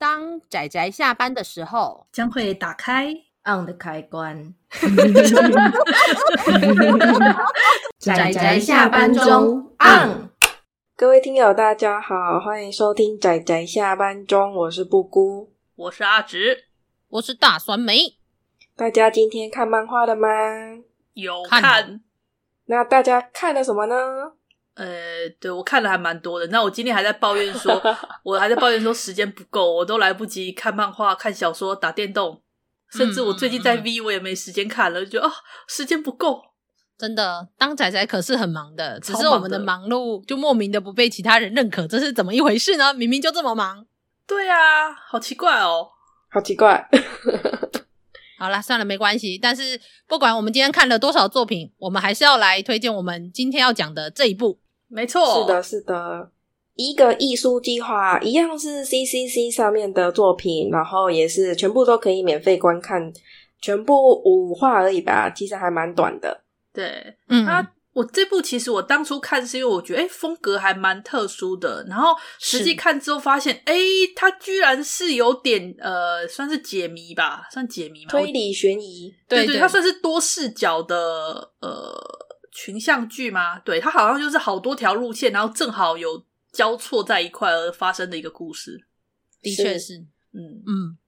当仔仔下班的时候，将会打开 on 的开关。仔仔下班中 on。各位听友，大家好，欢迎收听仔仔下班中，我是布姑，我是阿直，我是大酸梅。大家今天看漫画了吗？有看。看那大家看了什么呢？呃，对，我看了还蛮多的。那我今天还在抱怨说，我还在抱怨说时间不够，我都来不及看漫画、看小说、打电动，甚至我最近在 V 我也没时间看了，就觉得啊，时间不够。真的，当仔仔可是很忙的，只是我们的忙碌就莫名的不被其他人认可，这是怎么一回事呢？明明就这么忙。对啊，好奇怪哦，好奇怪。好啦，算了，没关系。但是不管我们今天看了多少作品，我们还是要来推荐我们今天要讲的这一部。没错，是的，是的，一个艺术计划，一样是 CCC 上面的作品，然后也是全部都可以免费观看，全部五话而已吧，其实还蛮短的。对，嗯，他。我这部其实我当初看是因为我觉得，哎，风格还蛮特殊的。然后实际看之后发现，哎，它居然是有点呃，算是解谜吧，算解谜嘛，推理悬疑。对对，它算是多视角的呃群像剧吗？对，它好像就是好多条路线，然后正好有交错在一块而发生的一个故事。的确是，嗯嗯，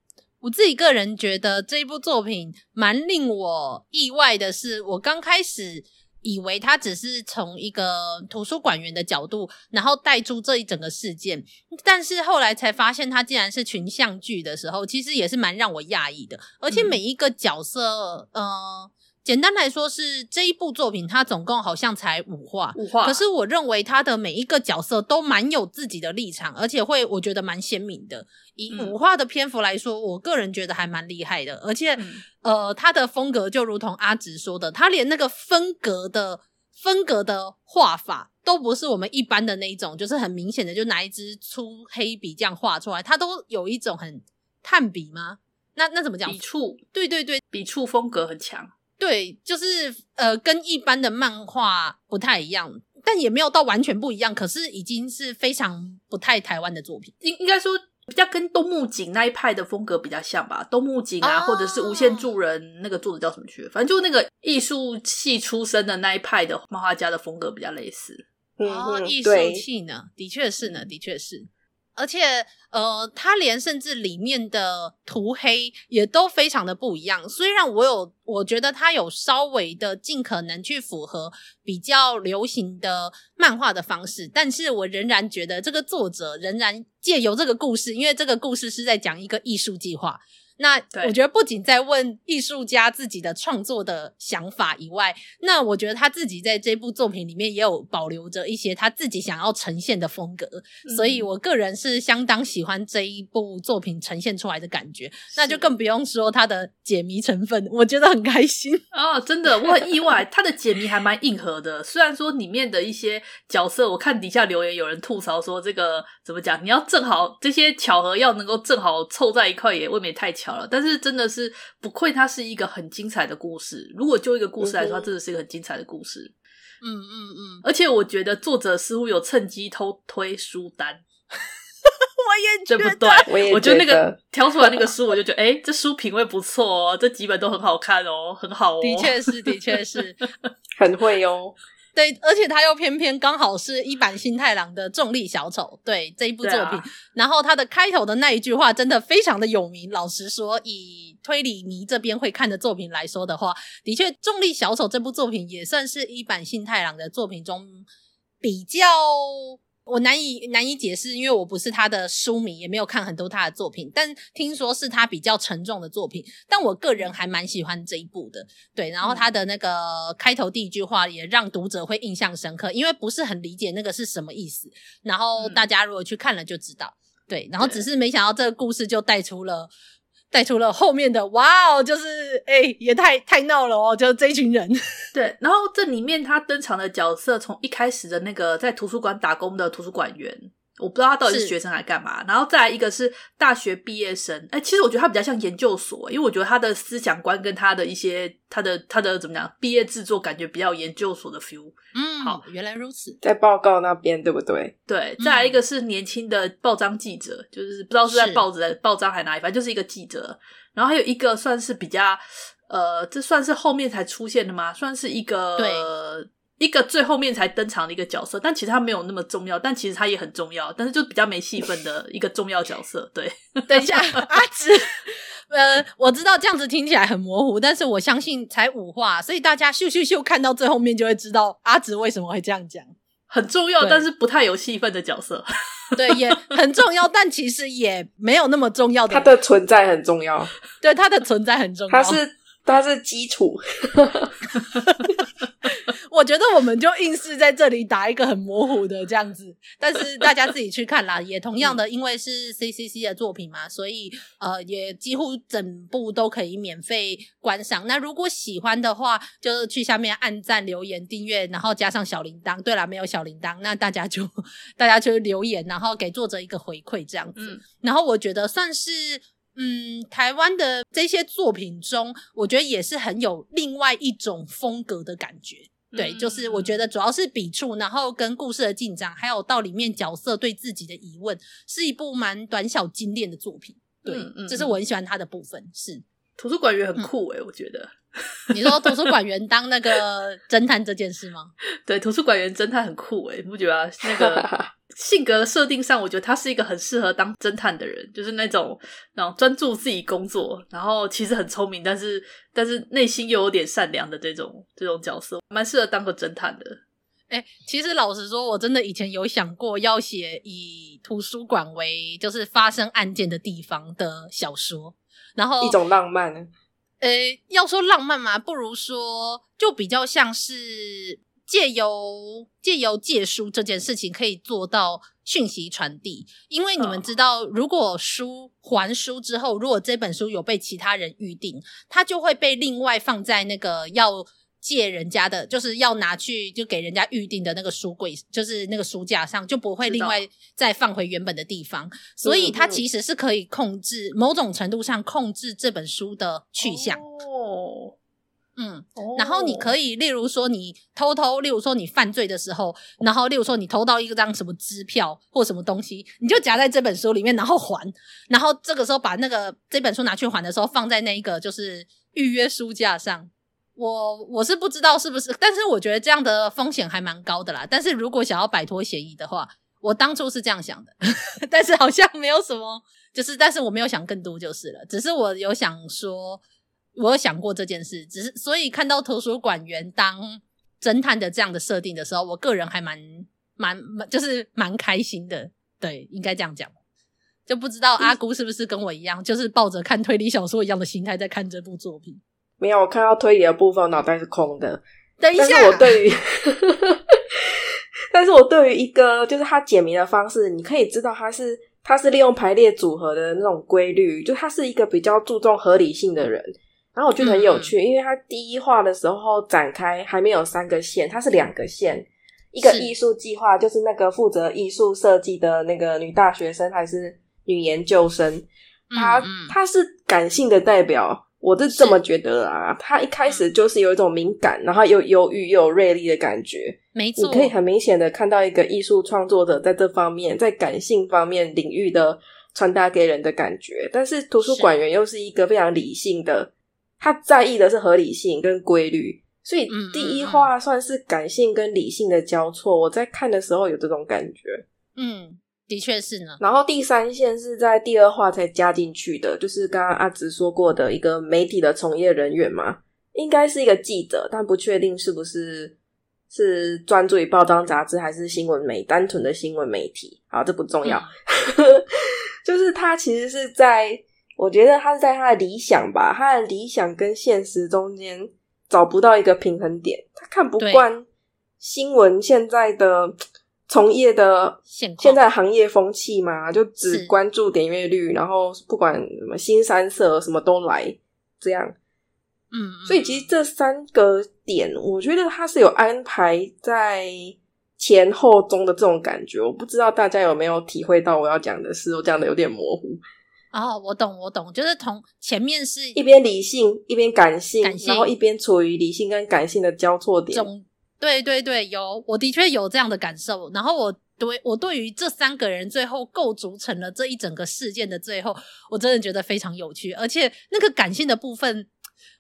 我自己个人觉得这一部作品蛮令我意外的是，我刚开始。以为他只是从一个图书馆员的角度，然后带出这一整个事件，但是后来才发现他竟然是群像剧的时候，其实也是蛮让我讶异的。而且每一个角色，嗯、呃，简单来说是这一部作品，它总共好像才五话，五话。可是我认为他的每一个角色都蛮有自己的立场，而且会我觉得蛮鲜明的。以五话的篇幅来说，我个人觉得还蛮厉害的，而且。嗯呃，他的风格就如同阿直说的，他连那个分格的分格的画法都不是我们一般的那一种，就是很明显的就拿一支粗黑笔这样画出来，他都有一种很炭笔吗？那那怎么讲？笔触？对对对，笔触风格很强。对，就是呃，跟一般的漫画不太一样，但也没有到完全不一样，可是已经是非常不太台湾的作品，应应该说。比较跟东木井那一派的风格比较像吧，东木井啊，oh. 或者是无限助人那个作者叫什么去？反正就那个艺术系出身的那一派的漫画家的风格比较类似。哦，艺术系呢，的确是呢，的确是。而且，呃，他连甚至里面的涂黑也都非常的不一样。虽然我有，我觉得他有稍微的尽可能去符合比较流行的漫画的方式，但是我仍然觉得这个作者仍然借由这个故事，因为这个故事是在讲一个艺术计划。那我觉得不仅在问艺术家自己的创作的想法以外，那我觉得他自己在这部作品里面也有保留着一些他自己想要呈现的风格，嗯、所以我个人是相当喜欢这一部作品呈现出来的感觉。那就更不用说他的解谜成分，我觉得很开心哦，真的，我很意外，他的解谜还蛮硬核的。虽然说里面的一些角色，我看底下留言有人吐槽说这个怎么讲，你要正好这些巧合要能够正好凑在一块，也未免太巧。但是真的是不愧，它是一个很精彩的故事。如果就一个故事来说，它真的是一个很精彩的故事。嗯嗯嗯。而且我觉得作者似乎有趁机偷推书单，我也觉得，对不对？我也觉得，我觉得那个挑出来那个书，我就觉得，哎，这书品味不错哦，这几本都很好看哦，很好哦。的确是，的确是，很会哦。对，而且他又偏偏刚好是一版新太郎的重力小丑，对这一部作品，啊、然后他的开头的那一句话真的非常的有名。老实说，以推理迷这边会看的作品来说的话，的确，重力小丑这部作品也算是一版新太郎的作品中比较。我难以难以解释，因为我不是他的书迷，也没有看很多他的作品。但听说是他比较沉重的作品，但我个人还蛮喜欢这一部的。对，然后他的那个开头第一句话也让读者会印象深刻，因为不是很理解那个是什么意思。然后大家如果去看了就知道。对，然后只是没想到这个故事就带出了。带出了后面的哇哦，就是哎、欸，也太太闹了哦，就是这一群人。对，然后这里面他登场的角色，从一开始的那个在图书馆打工的图书馆员，我不知道他到底是学生还干嘛。然后再来一个是大学毕业生，哎，其实我觉得他比较像研究所，因为我觉得他的思想观跟他的一些他的他的怎么讲毕业制作感觉比较研究所的 feel。嗯，好，原来如此，在报告那边对不对？对，再来一个是年轻的报章记者，嗯、就是不知道是在报纸、是报章还哪里，反正就是一个记者。然后还有一个算是比较，呃，这算是后面才出现的吗？算是一个对。一个最后面才登场的一个角色，但其实他没有那么重要，但其实他也很重要，但是就比较没戏份的一个重要角色。对，等一下，阿紫，呃，我知道这样子听起来很模糊，但是我相信才五话，所以大家咻咻咻看到最后面就会知道阿紫为什么会这样讲，很重要，但是不太有戏份的角色。对，也很重要，但其实也没有那么重要的。他的存在很重要，对，他的存在很重要，他是他是基础。我觉得我们就硬是在这里打一个很模糊的这样子，但是大家自己去看啦。也同样的，因为是 CCC 的作品嘛，所以呃，也几乎整部都可以免费观赏。那如果喜欢的话，就去下面按赞、留言、订阅，然后加上小铃铛。对啦，没有小铃铛，那大家就 大家就留言，然后给作者一个回馈这样子。嗯、然后我觉得算是嗯，台湾的这些作品中，我觉得也是很有另外一种风格的感觉。对，就是我觉得主要是笔触，然后跟故事的进展，还有到里面角色对自己的疑问，是一部蛮短小精炼的作品。对，嗯嗯、这是我很喜欢他的部分。是图书馆员很酷诶、欸嗯、我觉得。你说图书馆员当那个 侦探这件事吗？对，图书馆员侦探很酷诶、欸、你不觉得、啊、那个？性格设定上，我觉得他是一个很适合当侦探的人，就是那种那种专注自己工作，然后其实很聪明，但是但是内心又有点善良的这种这种角色，蛮适合当个侦探的。哎、欸，其实老实说，我真的以前有想过要写以图书馆为就是发生案件的地方的小说，然后一种浪漫。呃、欸，要说浪漫嘛，不如说就比较像是。借由借由借书这件事情可以做到讯息传递，因为你们知道，如果书还书之后，如果这本书有被其他人预定，它就会被另外放在那个要借人家的，就是要拿去就给人家预定的那个书柜，就是那个书架上，就不会另外再放回原本的地方。所以它其实是可以控制某种程度上控制这本书的去向。哦。嗯，然后你可以，例如说你偷偷，例如说你犯罪的时候，然后例如说你偷到一张什么支票或什么东西，你就夹在这本书里面，然后还，然后这个时候把那个这本书拿去还的时候，放在那一个就是预约书架上。我我是不知道是不是，但是我觉得这样的风险还蛮高的啦。但是如果想要摆脱嫌疑的话，我当初是这样想的，但是好像没有什么，就是但是我没有想更多就是了，只是我有想说。我有想过这件事，只是所以看到图书馆员当侦探的这样的设定的时候，我个人还蛮蛮蛮就是蛮开心的。对，应该这样讲，就不知道阿姑是不是跟我一样，嗯、就是抱着看推理小说一样的心态在看这部作品。没有，我看到推理的部分，脑袋是空的。等一下，但是我对于，但是我对于一个就是他解谜的方式，你可以知道他是他是利用排列组合的那种规律，就他是一个比较注重合理性的人。然后我觉得很有趣，嗯、因为他第一话的时候展开还没有三个线，它是两个线，一个艺术计划，就是那个负责艺术设计的那个女大学生还是女研究生，她她、嗯。嗯、是感性的代表，我是这么觉得啊。他一开始就是有一种敏感，然后又忧郁又有锐利的感觉，没错，你可以很明显的看到一个艺术创作者在这方面，在感性方面领域的传达给人的感觉，但是图书馆员又是一个非常理性的。他在意的是合理性跟规律，所以第一话算是感性跟理性的交错。我在看的时候有这种感觉，嗯，的确是呢。然后第三线是在第二话才加进去的，就是刚刚阿直说过的一个媒体的从业人员嘛，应该是一个记者，但不确定是不是是专注于报章杂志还是新闻媒，单纯的新闻媒体。好，这不重要，嗯、就是他其实是在。我觉得他是在他的理想吧，他的理想跟现实中间找不到一个平衡点。他看不惯新闻现在的从业的现在行业风气嘛，就只关注点阅率，然后不管什么新三色什么都来这样。嗯，所以其实这三个点，我觉得它是有安排在前后中的这种感觉。我不知道大家有没有体会到我要讲的是，我讲的有点模糊。哦，我懂，我懂，就是同前面是一边理性，一边感性，感性，然后一边处于理性跟感性的交错点。总对对对，有，我的确有这样的感受。然后我对我对于这三个人最后构筑成了这一整个事件的最后，我真的觉得非常有趣，而且那个感性的部分。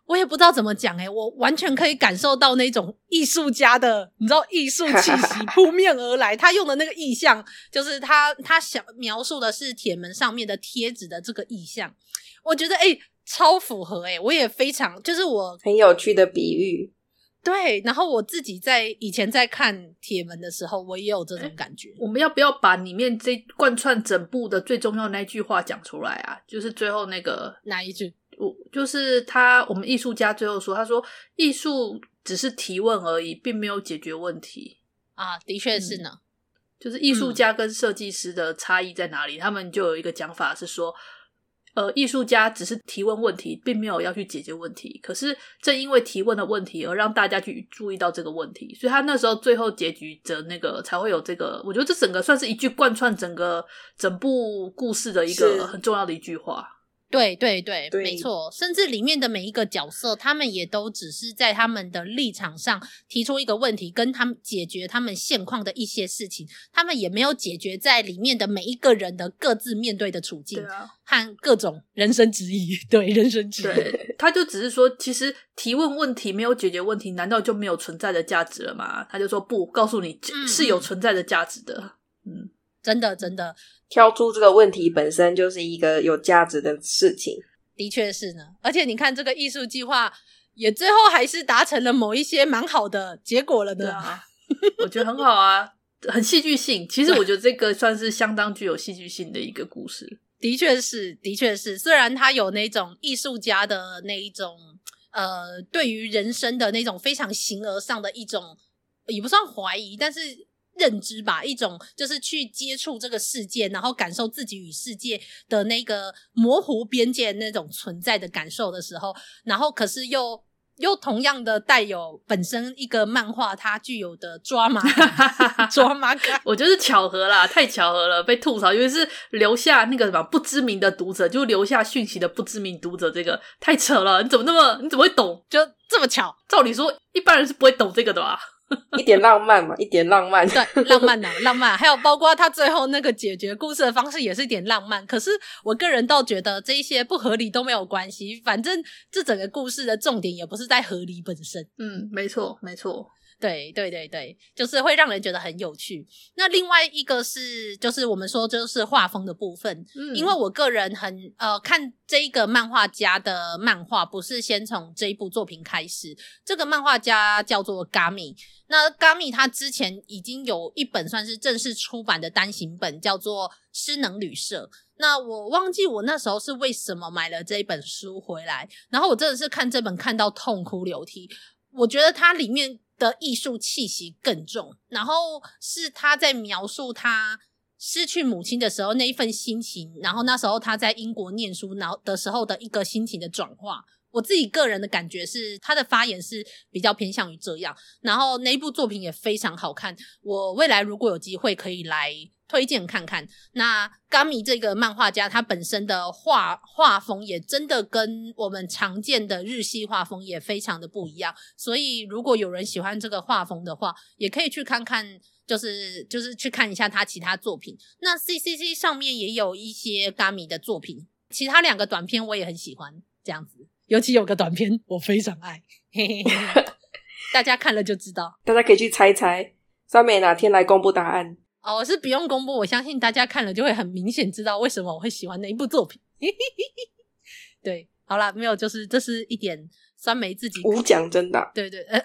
我也不知道怎么讲诶，我完全可以感受到那种艺术家的，你知道艺术气息扑面而来。他用的那个意象，就是他他想描述的是铁门上面的贴纸的这个意象。我觉得诶，超符合诶，我也非常就是我很有趣的比喻。对，然后我自己在以前在看铁门的时候，我也有这种感觉。我们要不要把里面这贯穿整部的最重要的那句话讲出来啊？就是最后那个哪一句？我就是他，我们艺术家最后说，他说艺术只是提问而已，并没有解决问题啊，的确是呢。嗯，就是艺术家跟设计师的差异在哪里？嗯，他们就有一个讲法是说，呃，艺术家只是提问问题，并没有要去解决问题。可是正因为提问的问题，而让大家去注意到这个问题，所以他那时候最后结局的那个才会有这个。我觉得这整个算是一句贯穿整个整部故事的一个很重要的一句话。对对对，对没错，甚至里面的每一个角色，他们也都只是在他们的立场上提出一个问题，跟他们解决他们现况的一些事情，他们也没有解决在里面的每一个人的各自面对的处境，和各种人生质疑。对，人生质疑，对，他就只是说，其实提问问题没有解决问题，难道就没有存在的价值了吗？他就说不，告诉你是有存在的价值的。嗯，嗯，真的，真的。挑出这个问题本身就是一个有价值的事情，的确是呢。而且你看，这个艺术计划也最后还是达成了某一些蛮好的结果了的。啊，我觉得很好啊，很戏剧性。其实我觉得这个算是相当具有戏剧性的一个故事。的确是，的确是。虽然他有那种艺术家的那一种，呃，对于人生的那种非常形而上的一种，也不算怀疑，但是。认知吧，一种就是去接触这个世界，然后感受自己与世界的那个模糊边界那种存在的感受的时候，然后可是又又同样的带有本身一个漫画它具有的抓马感，抓马感，我觉得是巧合啦，太巧合了，被吐槽，因为是留下那个什么不知名的读者，就留下讯息的不知名读者，这个太扯了，你怎么那么你怎么会懂？就这么巧？照理说一般人是不会懂这个的吧？一点浪漫嘛，一点浪漫，对，浪漫啊浪漫，还有包括他最后那个解决故事的方式也是一点浪漫。可是我个人倒觉得这一些不合理都没有关系，反正这整个故事的重点也不是在合理本身。嗯，没错，没错。对对对对，就是会让人觉得很有趣。那另外一个是，就是我们说就是画风的部分，嗯，因为我个人很呃看这一个漫画家的漫画，不是先从这一部作品开始。这个漫画家叫做 Gami，那 Gami 他之前已经有一本算是正式出版的单行本，叫做《失能旅社》。那我忘记我那时候是为什么买了这一本书回来，然后我真的是看这本看到痛哭流涕。我觉得它里面。的艺术气息更重，然后是他在描述他失去母亲的时候那一份心情，然后那时候他在英国念书然后的时候的一个心情的转化。我自己个人的感觉是，他的发言是比较偏向于这样，然后那一部作品也非常好看。我未来如果有机会可以来推荐看看。那 Gami 这个漫画家，他本身的画画风也真的跟我们常见的日系画风也非常的不一样。所以如果有人喜欢这个画风的话，也可以去看看，就是就是去看一下他其他作品。那 CCC 上面也有一些 Gami 的作品，其他两个短片我也很喜欢，这样子。尤其有个短片，我非常爱，大家看了就知道。大家可以去猜猜，酸梅哪天来公布答案？哦，我是不用公布，我相信大家看了就会很明显知道为什么我会喜欢那一部作品。对，好啦，没有，就是这是一点酸梅自己无奖真答，对对，呃，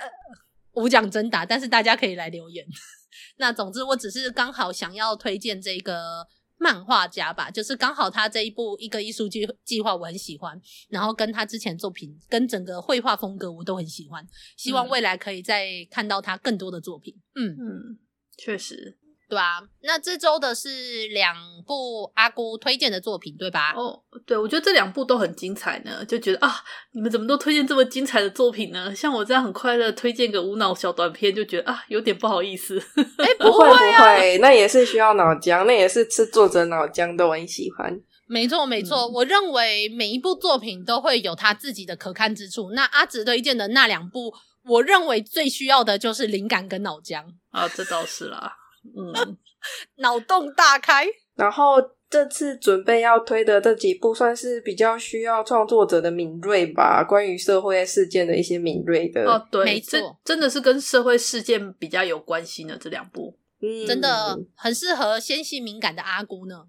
无奖真答，但是大家可以来留言。那总之，我只是刚好想要推荐这个。漫画家吧，就是刚好他这一部一个艺术计计划我很喜欢，然后跟他之前作品跟整个绘画风格我都很喜欢，希望未来可以再看到他更多的作品。嗯嗯，确实。对啊，那这周的是两部阿姑推荐的作品，对吧？哦，对，我觉得这两部都很精彩呢，就觉得啊，你们怎么都推荐这么精彩的作品呢？像我这样很快乐推荐个无脑小短片，就觉得啊，有点不好意思。哎、欸，不会不会，那也是需要脑浆，那也是吃作者脑浆的，我很喜欢。没错没错，嗯，我认为每一部作品都会有他自己的可看之处。那阿直推荐的那两部，我认为最需要的就是灵感跟脑浆啊，这倒是啦。嗯，脑洞大开。然后这次准备要推的这几部，算是比较需要创作者的敏锐吧，关于社会事件的一些敏锐的。哦，对，没错，真的是跟社会事件比较有关系的这两部，嗯，真的很适合纤细敏感的阿姑呢。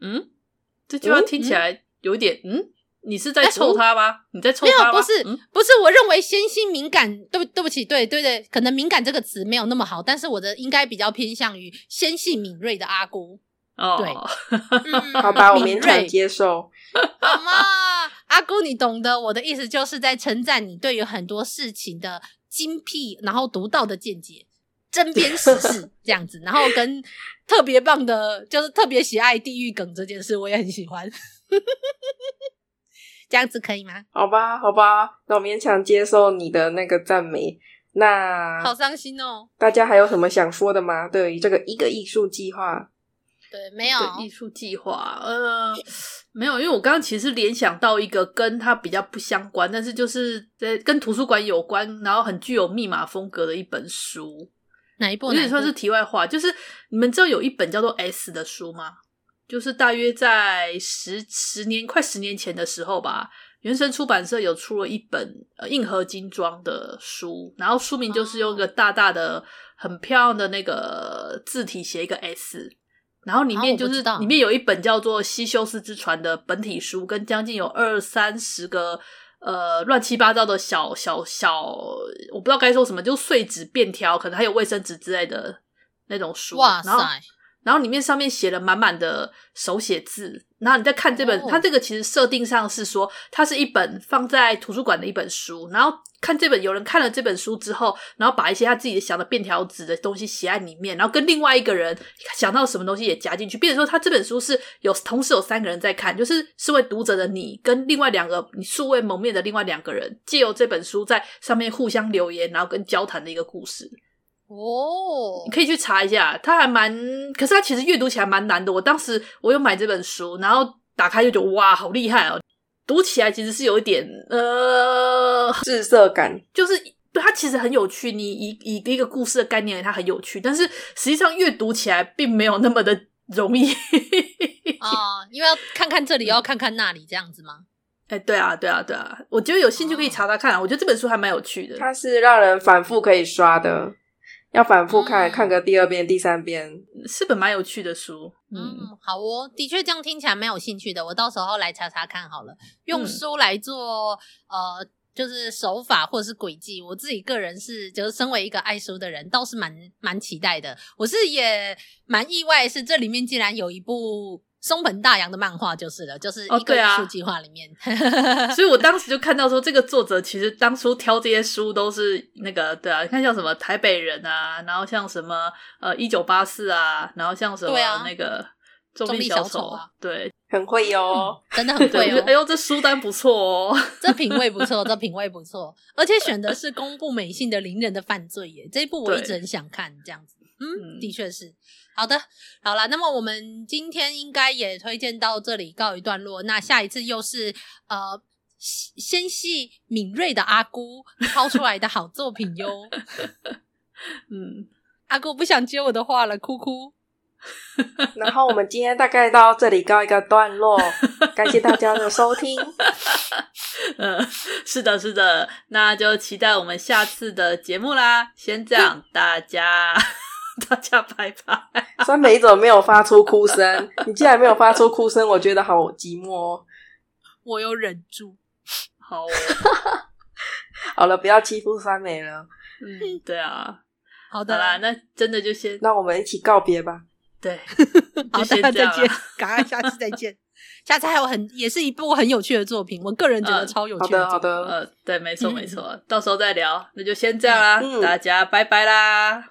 嗯，这句话听起来有点嗯。嗯你是在抽他吗？你在抽他吗？没有，不是，嗯、不是。我认为纤细敏感，对不，对不起，对，对，对，可能敏感这个词没有那么好，但是我的应该比较偏向于纤细敏锐的阿姑。哦，对，嗯、好吧，我勉强接受。好吗？阿姑，你懂得我的意思，就是在称赞你对于很多事情的精辟，然后独到的见解，针砭时事 这样子，然后跟特别棒的，就是特别喜爱地狱梗这件事，我也很喜欢。这样子可以吗？好吧，好吧，那我勉强接受你的那个赞美。那好伤心哦！大家还有什么想说的吗？对于这个一个艺术计划，对，没有艺术计划，呃，没有，因为我刚刚其实联想到一个跟它比较不相关，但是就是在跟图书馆有关，然后很具有密码风格的一本书。哪一部？有点算是题外话，就是你们知道有一本叫做《S》的书吗？就是大约在十十年快十年前的时候吧，原神出版社有出了一本呃硬核精装的书，然后书名就是用一个大大的、很漂亮的那个字体写一个 S，然后里面就是里面有一本叫做《西修斯之船》的本体书，跟将近有二三十个呃乱七八糟的小小小，我不知道该说什么，就碎纸便条，可能还有卫生纸之类的那种书。哇塞！然后里面上面写了满满的手写字，然后你再看这本，它这个其实设定上是说，它是一本放在图书馆的一本书。然后看这本，有人看了这本书之后，然后把一些他自己想的便条纸的东西写在里面，然后跟另外一个人想到什么东西也夹进去，变成说他这本书是有同时有三个人在看，就是身为读者的你跟另外两个你素未谋面的另外两个人，借由这本书在上面互相留言，然后跟交谈的一个故事。哦，你可以去查一下，它还蛮，可是它其实阅读起来蛮难的。我当时我有买这本书，然后打开就觉得哇，好厉害哦！读起来其实是有一点呃滞涩感，就是它其实很有趣。你以以一个故事的概念，它很有趣，但是实际上阅读起来并没有那么的容易啊、哦，因为要看看这里，要看看那里，这样子吗？哎，对啊，对啊，对啊，我觉得有兴趣可以查查看。哦、我觉得这本书还蛮有趣的，它是让人反复可以刷的。要反复看，看个第二遍、第三遍，是本蛮有趣的书。嗯，嗯好哦，的确这样听起来蛮有兴趣的。我到时候来查查看好了。用书来做、嗯、呃，就是手法或者是轨迹，我自己个人是，就是身为一个爱书的人，倒是蛮蛮期待的。我是也蛮意外，是这里面竟然有一部。松本大洋的漫画就是了，就是一个艺术计划里面，哦啊、所以我当时就看到说，这个作者其实当初挑这些书都是那个，对啊，你看像什么台北人啊，然后像什么呃一九八四啊，然后像什么那个重力小丑啊，对，很会哟、哦。嗯，真的很会哦。哎呦，这书单不错哦，这品味不错，这品味不错，而且选的是公布美幸的《邻人的犯罪》耶，这一部我一直很想看，这样子，嗯，的确是。好的，好啦，那么我们今天应该也推荐到这里告一段落。那下一次又是呃纤细敏锐的阿姑 抛出来的好作品哟。嗯，阿姑不想接我的话了，哭哭。然后我们今天大概到这里告一个段落，感谢大家的收听。嗯，是的，是的，那就期待我们下次的节目啦。先这样，大家。大家拜拜。三美怎么没有发出哭声？你竟然没有发出哭声，我觉得好寂寞哦。我有忍住。好哦，好了，不要欺负三美了。嗯，对啊。好的好啦，那真的就先，那我们一起告别吧。对，好，大家再见，赶快下次再见。下次还有很也是一部很有趣的作品，我个人觉得超有趣的。好的，好的。呃，对，没错，没错，到时候再聊。那就先这样啦，大家拜拜啦。